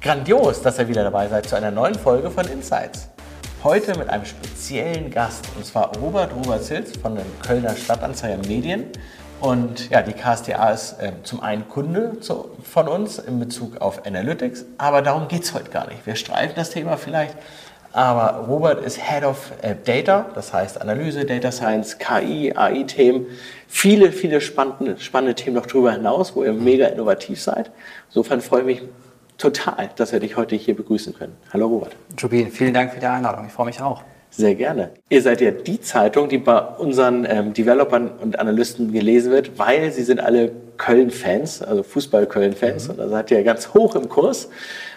Grandios, dass ihr wieder dabei seid zu einer neuen Folge von Insights. Heute mit einem speziellen Gast, und zwar Robert Robert Silz von den Kölner Stadtanzeiger Medien. Und ja, die KSTA ist äh, zum einen Kunde zu, von uns in Bezug auf Analytics, aber darum geht es heute gar nicht. Wir streifen das Thema vielleicht, aber Robert ist Head of äh, Data, das heißt Analyse, Data Science, KI, AI-Themen, viele, viele spannende, spannende Themen noch darüber hinaus, wo ihr mega innovativ seid. Insofern freue ich mich total, dass wir dich heute hier begrüßen können. Hallo Robert. Jubin, vielen Dank für die Einladung. Ich freue mich auch. Sehr gerne. Ihr seid ja die Zeitung, die bei unseren ähm, Developern und Analysten gelesen wird, weil sie sind alle Köln-Fans, also Fußball-Köln-Fans. Mhm. Und da seid ihr ganz hoch im Kurs.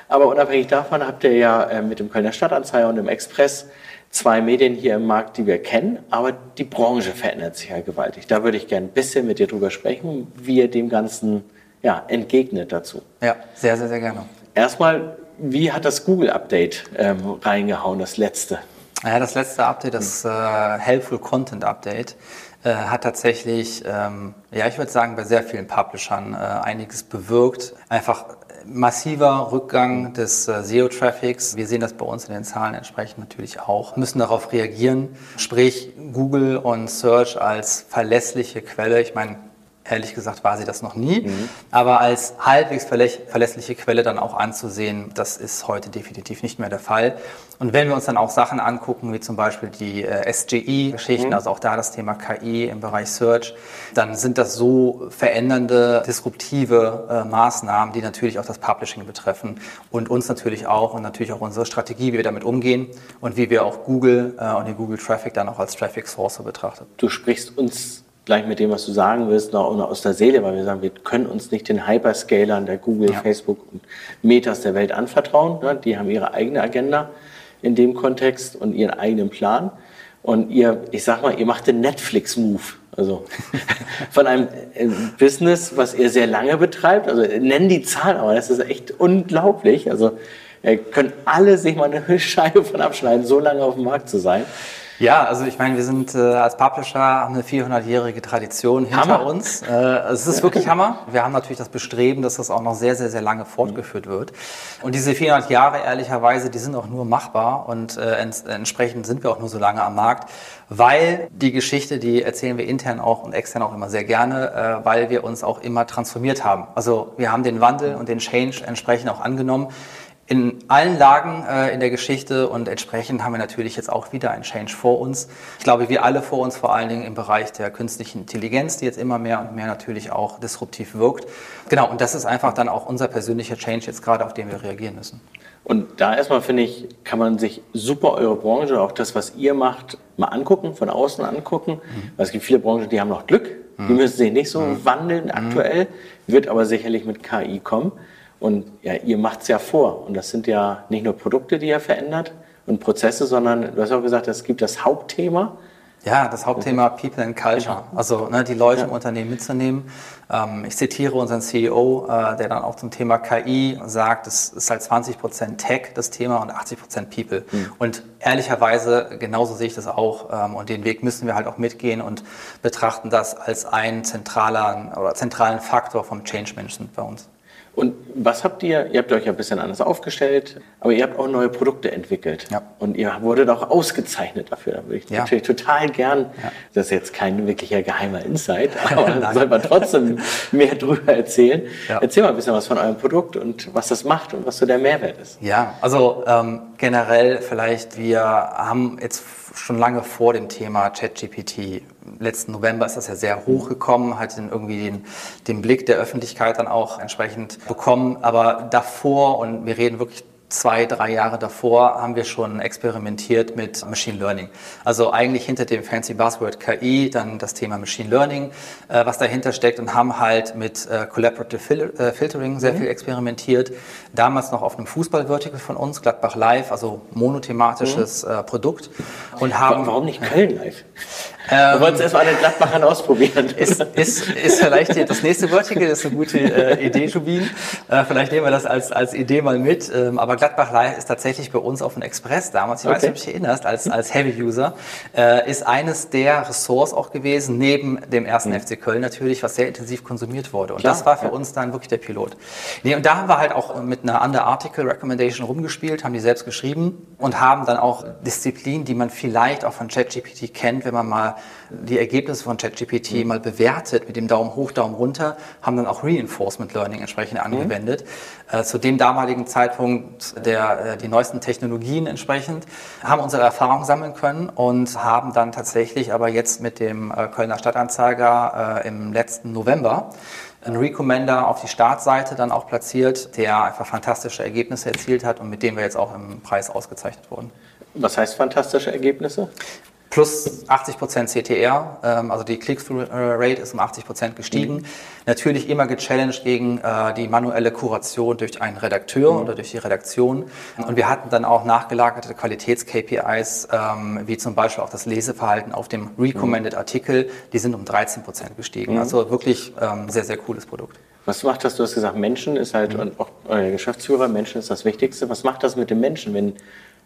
Aber unabhängig davon habt ihr ja äh, mit dem Kölner Stadtanzeiger und dem Express zwei Medien hier im Markt, die wir kennen, aber die Branche verändert sich ja gewaltig. Da würde ich gerne ein bisschen mit dir drüber sprechen, wie ihr dem Ganzen ja, entgegnet dazu. Ja, sehr, sehr, sehr gerne. Erstmal, wie hat das Google-Update ähm, reingehauen, das letzte? Ja, das letzte Update, das äh, Helpful Content Update, äh, hat tatsächlich, ähm, ja, ich würde sagen, bei sehr vielen Publishern äh, einiges bewirkt. Einfach massiver Rückgang des äh, SEO-Traffics. Wir sehen das bei uns in den Zahlen entsprechend natürlich auch, müssen darauf reagieren. Sprich, Google und Search als verlässliche Quelle. Ich meine, Ehrlich gesagt war sie das noch nie. Mhm. Aber als halbwegs verlässliche Quelle dann auch anzusehen, das ist heute definitiv nicht mehr der Fall. Und wenn wir uns dann auch Sachen angucken, wie zum Beispiel die äh, SGI-Geschichten, mhm. also auch da das Thema KI im Bereich Search, dann sind das so verändernde, disruptive äh, Maßnahmen, die natürlich auch das Publishing betreffen und uns natürlich auch und natürlich auch unsere Strategie, wie wir damit umgehen und wie wir auch Google äh, und den Google Traffic dann auch als Traffic Source betrachten. Du sprichst uns gleich mit dem, was du sagen willst, noch, noch aus der Seele, weil wir sagen, wir können uns nicht den Hyperscalern der Google, ja. Facebook und Metas der Welt anvertrauen. Ne? Die haben ihre eigene Agenda in dem Kontext und ihren eigenen Plan. Und ihr, ich sag mal, ihr macht den Netflix-Move. Also von einem äh, Business, was ihr sehr lange betreibt. Also nennen die Zahlen, aber das ist echt unglaublich. Also können alle sich mal eine Scheibe von abschneiden, so lange auf dem Markt zu sein. Ja, also ich meine, wir sind äh, als Publisher haben eine 400-jährige Tradition hinter Hammer. uns. Äh, es ist wirklich Hammer. Wir haben natürlich das Bestreben, dass das auch noch sehr, sehr, sehr lange fortgeführt wird. Und diese 400 Jahre, ehrlicherweise, die sind auch nur machbar und äh, ents entsprechend sind wir auch nur so lange am Markt, weil die Geschichte, die erzählen wir intern auch und extern auch immer sehr gerne, äh, weil wir uns auch immer transformiert haben. Also wir haben den Wandel und den Change entsprechend auch angenommen in allen Lagen äh, in der Geschichte und entsprechend haben wir natürlich jetzt auch wieder einen Change vor uns. Ich glaube, wir alle vor uns, vor allen Dingen im Bereich der künstlichen Intelligenz, die jetzt immer mehr und mehr natürlich auch disruptiv wirkt. Genau, und das ist einfach dann auch unser persönlicher Change jetzt gerade, auf den wir reagieren müssen. Und da erstmal finde ich, kann man sich super eure Branche, auch das, was ihr macht, mal angucken, von außen angucken. Mhm. Weil es gibt viele Branchen, die haben noch Glück, mhm. die müssen sich nicht so mhm. wandeln aktuell, wird aber sicherlich mit KI kommen. Und ja, ihr macht es ja vor. Und das sind ja nicht nur Produkte, die ihr verändert und Prozesse, sondern du hast auch gesagt, es gibt das Hauptthema. Ja, das Hauptthema People and Culture. Genau. Also ne, die Leute ja. im Unternehmen mitzunehmen. Ähm, ich zitiere unseren CEO, äh, der dann auch zum Thema KI sagt, es ist halt 20 Prozent Tech das Thema und 80 Prozent People. Mhm. Und ehrlicherweise, genauso sehe ich das auch. Ähm, und den Weg müssen wir halt auch mitgehen und betrachten das als einen zentralen oder zentralen Faktor vom Change Management bei uns. Und was habt ihr? Ihr habt euch ja ein bisschen anders aufgestellt, aber ihr habt auch neue Produkte entwickelt. Ja. Und ihr wurdet auch ausgezeichnet dafür. Da würde ich ja. natürlich total gern, ja. das ist jetzt kein wirklicher geheimer Insight, aber da soll man trotzdem mehr drüber erzählen. Ja. Erzähl mal ein bisschen was von eurem Produkt und was das macht und was so der Mehrwert ist. Ja, also ähm, generell vielleicht, wir haben jetzt schon lange vor dem Thema ChatGPT. Letzten November ist das ja sehr hochgekommen, hat irgendwie den, den Blick der Öffentlichkeit dann auch entsprechend bekommen. Aber davor, und wir reden wirklich zwei, drei Jahre davor haben wir schon experimentiert mit Machine Learning. Also eigentlich hinter dem fancy Buzzword KI dann das Thema Machine Learning, äh, was dahinter steckt und haben halt mit äh, Collaborative Fil äh, Filtering sehr mhm. viel experimentiert. Damals noch auf einem Fußball-Vertical von uns, Gladbach Live, also monothematisches mhm. Äh, Produkt. Und haben, Warum nicht Köln Live? Ähm, wir wollten es erstmal an den Gladbachern ausprobieren. Ist, ist, ist vielleicht das nächste Vertical, ist eine gute äh, Idee, Jubin. Äh, vielleicht nehmen wir das als, als Idee mal mit. Ähm, aber Gladbach Live ist tatsächlich bei uns auf dem Express damals, ich okay. weiß nicht, ob du dich erinnerst, als, als Heavy-User, äh, ist eines der Ressorts auch gewesen, neben dem ersten mhm. FC Köln natürlich, was sehr intensiv konsumiert wurde. Und Klar, das war für ja. uns dann wirklich der Pilot. Nee, und da haben wir halt auch mit einer Under Article Recommendation rumgespielt, haben die selbst geschrieben und haben dann auch Disziplinen, die man vielleicht auch von ChatGPT kennt, wenn man mal die Ergebnisse von ChatGPT mhm. mal bewertet mit dem Daumen hoch, Daumen runter, haben dann auch Reinforcement Learning entsprechend mhm. angewendet. Mhm. Äh, zu dem damaligen Zeitpunkt der, äh, die neuesten Technologien entsprechend, haben unsere Erfahrungen sammeln können und haben dann tatsächlich aber jetzt mit dem äh, Kölner Stadtanzeiger äh, im letzten November einen Recommender auf die Startseite dann auch platziert, der einfach fantastische Ergebnisse erzielt hat und mit dem wir jetzt auch im Preis ausgezeichnet wurden. Was heißt fantastische Ergebnisse? Plus 80 Prozent CTR, ähm, also die Click-Through-Rate ist um 80 Prozent gestiegen. Mhm. Natürlich immer gechallenged gegen äh, die manuelle Kuration durch einen Redakteur mhm. oder durch die Redaktion. Und wir hatten dann auch nachgelagerte Qualitäts-KPIs, ähm, wie zum Beispiel auch das Leseverhalten auf dem Recommended Artikel, die sind um 13 Prozent gestiegen. Mhm. Also wirklich ähm, sehr, sehr cooles Produkt. Was macht das? Du hast gesagt, Menschen ist halt, mhm. und auch euer Geschäftsführer, Menschen ist das Wichtigste. Was macht das mit dem Menschen, wenn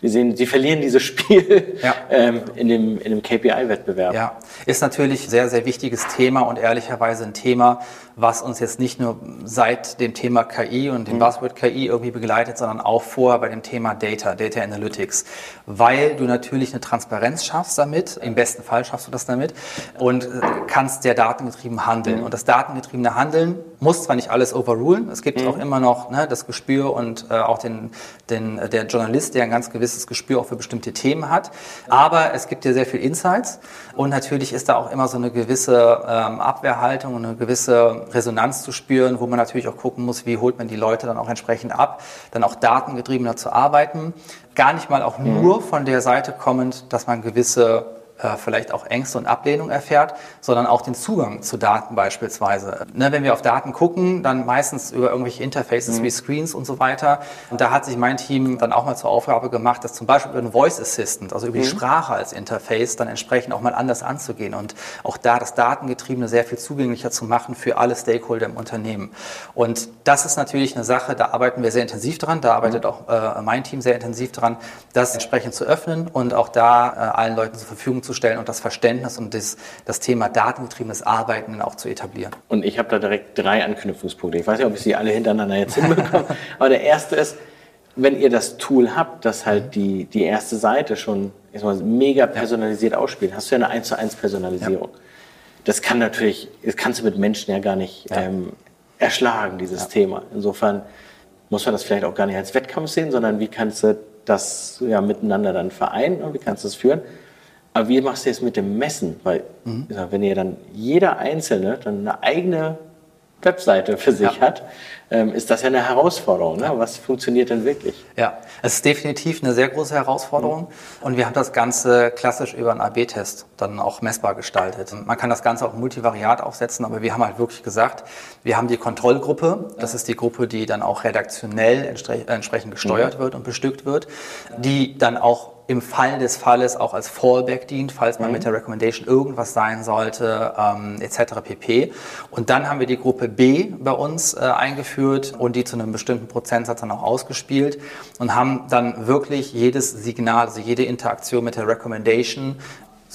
Sie sehen, sie verlieren dieses Spiel ja. ähm, in dem, in dem KPI-Wettbewerb. Ja, ist natürlich ein sehr, sehr wichtiges Thema und ehrlicherweise ein Thema, was uns jetzt nicht nur seit dem Thema KI und dem mhm. Buzzword KI irgendwie begleitet, sondern auch vorher bei dem Thema Data, Data Analytics, weil du natürlich eine Transparenz schaffst damit, im besten Fall schaffst du das damit und äh, kannst der datengetrieben handeln. Mhm. Und das datengetriebene Handeln muss zwar nicht alles overrulen, es gibt mhm. auch immer noch ne, das Gespür und äh, auch den, den, der Journalist, der ein ganz gewisses Gespür auch für bestimmte Themen hat, aber es gibt dir sehr viel Insights und natürlich ist da auch immer so eine gewisse ähm, Abwehrhaltung und eine gewisse Resonanz zu spüren, wo man natürlich auch gucken muss, wie holt man die Leute dann auch entsprechend ab, dann auch datengetriebener zu arbeiten. Gar nicht mal auch mhm. nur von der Seite kommend, dass man gewisse äh, vielleicht auch Ängste und Ablehnung erfährt, sondern auch den Zugang zu Daten beispielsweise. Ne, wenn wir auf Daten gucken, dann meistens über irgendwelche Interfaces mhm. wie Screens und so weiter. Und da hat sich mein Team dann auch mal zur Aufgabe gemacht, das zum Beispiel über einen Voice Assistant, also über mhm. die Sprache als Interface, dann entsprechend auch mal anders anzugehen und auch da das Datengetriebene sehr viel zugänglicher zu machen für alle Stakeholder im Unternehmen. Und das ist natürlich eine Sache, da arbeiten wir sehr intensiv dran, da arbeitet mhm. auch äh, mein Team sehr intensiv dran, das entsprechend zu öffnen und auch da äh, allen Leuten zur Verfügung zu stellen und das Verständnis und das, das Thema datengetriebenes Arbeiten auch zu etablieren. Und ich habe da direkt drei Anknüpfungspunkte. Ich weiß nicht, ob ich sie alle hintereinander jetzt hinbekomme, aber der erste ist, wenn ihr das Tool habt, das halt die, die erste Seite schon mal, mega personalisiert ja. ausspielt, hast du ja eine 1 zu 1 Personalisierung. Ja. Das kann natürlich, das kannst du mit Menschen ja gar nicht ja. ähm, erschlagen, dieses Thema. Insofern muss man das vielleicht auch gar nicht als Wettkampf sehen, sondern wie kannst du das ja miteinander dann vereinen und wie kannst du das führen? Aber wie machst du jetzt mit dem Messen? Weil, mhm. wenn ihr dann jeder Einzelne dann eine eigene Webseite für sich ja. hat, ähm, ist das ja eine Herausforderung. Ne? Was funktioniert denn wirklich? Ja, es ist definitiv eine sehr große Herausforderung. Mhm. Und wir haben das Ganze klassisch über einen AB-Test dann auch messbar gestaltet. Man kann das Ganze auch multivariat aufsetzen, aber wir haben halt wirklich gesagt, wir haben die Kontrollgruppe. Das ist die Gruppe, die dann auch redaktionell entsprechend gesteuert mhm. wird und bestückt wird, die dann auch im Fall des Falles auch als Fallback dient, falls man mhm. mit der Recommendation irgendwas sein sollte, ähm, etc. pp. Und dann haben wir die Gruppe B bei uns äh, eingeführt und die zu einem bestimmten Prozentsatz dann auch ausgespielt und haben dann wirklich jedes Signal, also jede Interaktion mit der Recommendation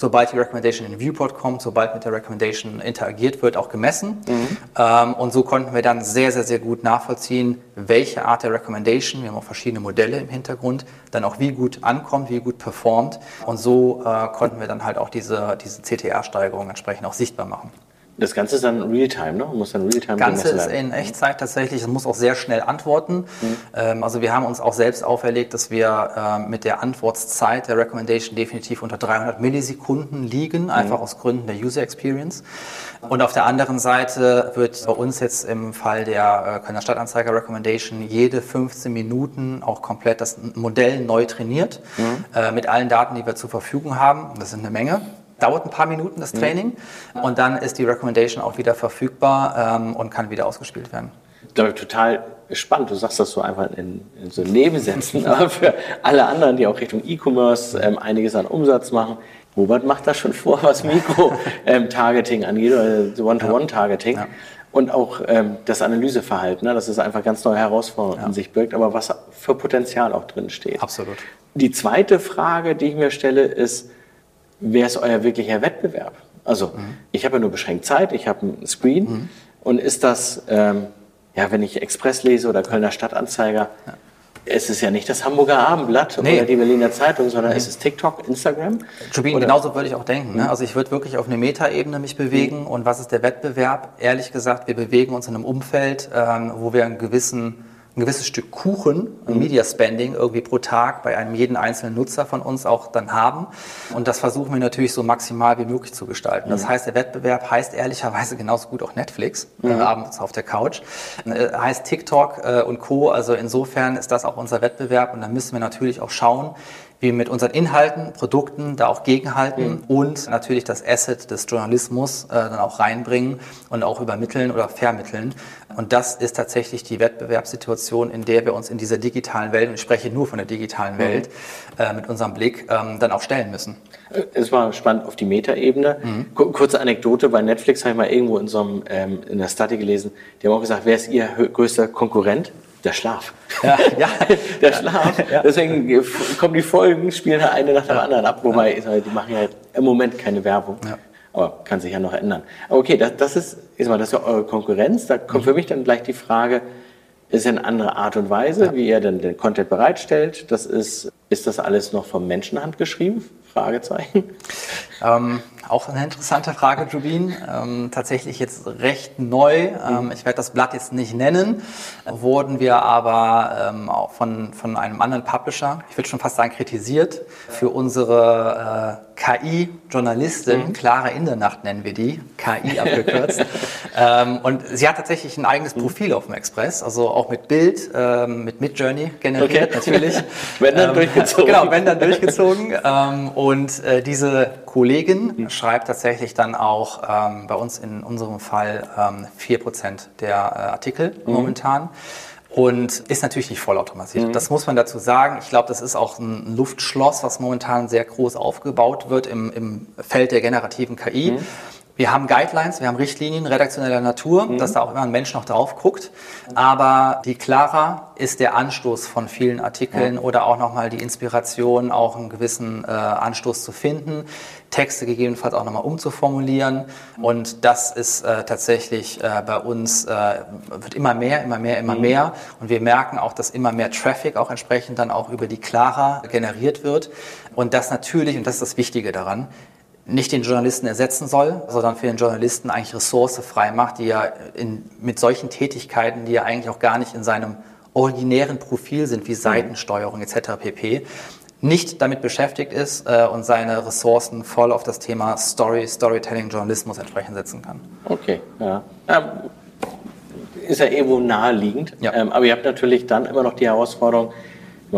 sobald die Recommendation in den Viewport kommt, sobald mit der Recommendation interagiert wird, auch gemessen. Mhm. Ähm, und so konnten wir dann sehr, sehr, sehr gut nachvollziehen, welche Art der Recommendation, wir haben auch verschiedene Modelle im Hintergrund, dann auch wie gut ankommt, wie gut performt. Und so äh, konnten wir dann halt auch diese, diese CTR-Steigerung entsprechend auch sichtbar machen. Das Ganze ist dann Realtime, ne? Muss dann Realtime Ganze ist in Echtzeit tatsächlich. Es muss auch sehr schnell antworten. Mhm. Ähm, also wir haben uns auch selbst auferlegt, dass wir äh, mit der Antwortzeit der Recommendation definitiv unter 300 Millisekunden liegen, mhm. einfach aus Gründen der User Experience. Und auf der anderen Seite wird bei uns jetzt im Fall der äh, Kölner Stadtanzeiger Recommendation jede 15 Minuten auch komplett das Modell neu trainiert mhm. äh, mit allen Daten, die wir zur Verfügung haben. Das sind eine Menge dauert ein paar Minuten das mhm. Training mhm. und dann ist die Recommendation auch wieder verfügbar ähm, und kann wieder ausgespielt werden. Ich glaube, total spannend. Du sagst das so einfach in, in so Nebensätzen, aber für alle anderen, die auch Richtung E-Commerce ähm, einiges an Umsatz machen, Robert macht das schon vor, was Mikro-Targeting ähm, angeht, oder One-to-One-Targeting. Ja. Und auch ähm, das Analyseverhalten, ne, dass es einfach ganz neue Herausforderungen ja. in sich birgt, aber was für Potenzial auch drin steht. Absolut. Die zweite Frage, die ich mir stelle, ist, wer ist euer wirklicher Wettbewerb? Also mhm. ich habe ja nur beschränkt Zeit, ich habe einen Screen mhm. und ist das, ähm, ja, wenn ich Express lese oder Kölner Stadtanzeiger, ja es ist ja nicht das Hamburger Abendblatt nee. oder die Berliner Zeitung, sondern nee. es ist TikTok, Instagram. Jubin, genauso würde ich auch denken. Ne? Mhm. Also ich würde wirklich auf eine Metaebene mich bewegen. Mhm. Und was ist der Wettbewerb? Ehrlich gesagt, wir bewegen uns in einem Umfeld, ähm, wo wir einen gewissen ein gewisses Stück Kuchen, ein mhm. Media Spending irgendwie pro Tag bei einem jeden einzelnen Nutzer von uns auch dann haben. Und das versuchen wir natürlich so maximal wie möglich zu gestalten. Das mhm. heißt, der Wettbewerb heißt ehrlicherweise genauso gut auch Netflix, äh, mhm. äh, abends auf der Couch, äh, heißt TikTok äh, und Co. Also insofern ist das auch unser Wettbewerb und da müssen wir natürlich auch schauen, wir mit unseren Inhalten, Produkten da auch gegenhalten mhm. und natürlich das Asset des Journalismus äh, dann auch reinbringen und auch übermitteln oder vermitteln. Und das ist tatsächlich die Wettbewerbssituation, in der wir uns in dieser digitalen Welt, und ich spreche nur von der digitalen mhm. Welt, äh, mit unserem Blick ähm, dann auch stellen müssen. Es war spannend auf die Metaebene. Mhm. Kurze Anekdote, bei Netflix habe ich mal irgendwo in so einem, ähm, in der Study gelesen, die haben auch gesagt, wer ist ihr größter Konkurrent? Der Schlaf. Ja, ja. der Schlaf. Ja. Deswegen kommen die Folgen, spielen halt eine nach der ja. anderen ab, wobei ja. die machen ja im Moment keine Werbung. Aber kann sich ja noch ändern. Aber okay, das, das ist, ist mal, das ist ja eure Konkurrenz. Da kommt mhm. für mich dann gleich die Frage, ist ja eine andere Art und Weise, wie ihr denn den Content bereitstellt. Das ist, ist das alles noch vom Menschenhand geschrieben? Fragezeichen. Ähm, auch eine interessante Frage, Jubin. Ähm, tatsächlich jetzt recht neu. Ähm, ich werde das Blatt jetzt nicht nennen. Wurden wir aber ähm, auch von, von einem anderen Publisher, ich würde schon fast sagen kritisiert, für unsere äh, KI-Journalistin, mhm. Clara Indernacht nennen wir die, KI abgekürzt. ähm, und sie hat tatsächlich ein eigenes mhm. Profil auf dem Express, also auch mit Bild, ähm, mit Midjourney generiert okay. natürlich. wenn dann durchgezogen. Genau, wenn dann durchgezogen. Und äh, diese Kollegin mhm. schreibt tatsächlich dann auch ähm, bei uns in unserem Fall ähm, 4% der äh, Artikel mhm. momentan und ist natürlich nicht vollautomatisiert. Mhm. Das muss man dazu sagen. Ich glaube, das ist auch ein Luftschloss, was momentan sehr groß aufgebaut wird im, im Feld der generativen KI. Mhm. Wir haben Guidelines, wir haben Richtlinien redaktioneller Natur, mhm. dass da auch immer ein Mensch noch drauf guckt. Aber die Clara ist der Anstoß von vielen Artikeln ja. oder auch nochmal die Inspiration, auch einen gewissen äh, Anstoß zu finden, Texte gegebenenfalls auch nochmal umzuformulieren. Und das ist äh, tatsächlich äh, bei uns, äh, wird immer mehr, immer mehr, immer mhm. mehr. Und wir merken auch, dass immer mehr Traffic auch entsprechend dann auch über die Clara generiert wird. Und das natürlich, und das ist das Wichtige daran, nicht den Journalisten ersetzen soll, sondern für den Journalisten eigentlich Ressource frei macht, die ja in, mit solchen Tätigkeiten, die ja eigentlich auch gar nicht in seinem originären Profil sind, wie. Seitensteuerung etc. pp., nicht damit beschäftigt ist äh, und seine Ressourcen voll auf das Thema Story, Storytelling, Journalismus entsprechend setzen kann. Okay, ja. ja ist ja irgendwo naheliegend. Ja. Ähm, aber ihr habt natürlich dann immer noch die Herausforderung,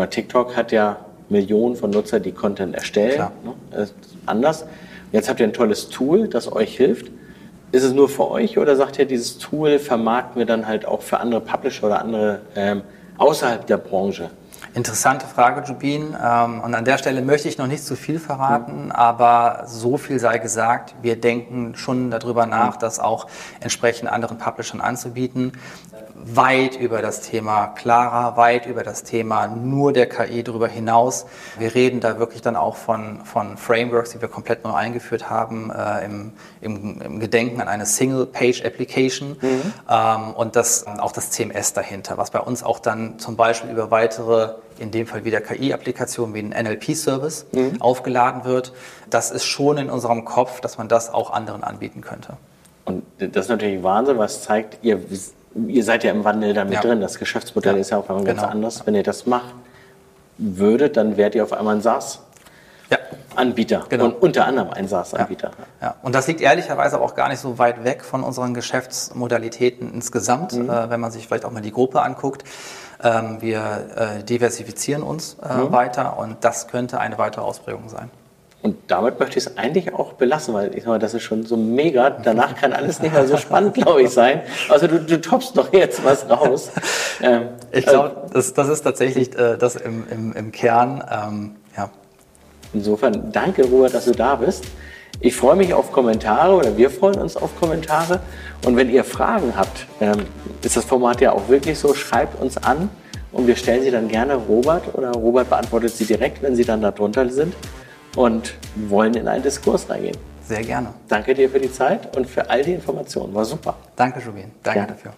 TikTok hat ja Millionen von Nutzern, die Content erstellen. Klar. Ne? Anders. Jetzt habt ihr ein tolles Tool, das euch hilft. Ist es nur für euch oder sagt ihr, dieses Tool vermarkten wir dann halt auch für andere Publisher oder andere ähm, außerhalb der Branche? Interessante Frage, Jubin. Ähm, und an der Stelle möchte ich noch nicht zu viel verraten, mhm. aber so viel sei gesagt. Wir denken schon darüber nach, das auch entsprechend anderen Publishern anzubieten weit über das Thema Clara, weit über das Thema nur der KI darüber hinaus. Wir reden da wirklich dann auch von, von Frameworks, die wir komplett neu eingeführt haben, äh, im, im, im, Gedenken an eine Single-Page-Application mhm. ähm, und das, auch das CMS dahinter, was bei uns auch dann zum Beispiel über weitere in dem Fall wieder KI-Applikationen wie ein NLP-Service mhm. aufgeladen wird. Das ist schon in unserem Kopf, dass man das auch anderen anbieten könnte. Und das ist natürlich Wahnsinn, was zeigt, ihr ihr seid ja im Wandel damit ja. drin. Das Geschäftsmodell ja. ist ja auf einmal ganz genau. anders. Wenn ihr das macht würdet, dann wärt ihr auf einmal ein SaaS. Ja. Anbieter genau. und unter anderem ein SaaS-Anbieter. Ja. ja. und das liegt ehrlicherweise auch gar nicht so weit weg von unseren Geschäftsmodalitäten insgesamt, mhm. äh, wenn man sich vielleicht auch mal die Gruppe anguckt. Ähm, wir äh, diversifizieren uns äh, mhm. weiter und das könnte eine weitere Ausprägung sein. Und damit möchte ich es eigentlich auch belassen, weil ich sag mal, das ist schon so mega. Danach kann alles nicht mehr so spannend, glaube ich, sein. Also du, du toppst doch jetzt was raus. Ähm, ich glaube, das, das ist tatsächlich äh, das im, im, im Kern. Ähm, ja. Insofern danke, Robert, dass du da bist. Ich freue mich auf Kommentare oder wir freuen uns auf Kommentare. Und wenn ihr Fragen habt, ähm, ist das Format ja auch wirklich so, schreibt uns an und wir stellen sie dann gerne Robert oder Robert beantwortet sie direkt, wenn sie dann darunter sind und wollen in einen Diskurs reingehen. Sehr gerne. Danke dir für die Zeit und für all die Informationen. War super. Danke, Jubin. Danke ja. dafür.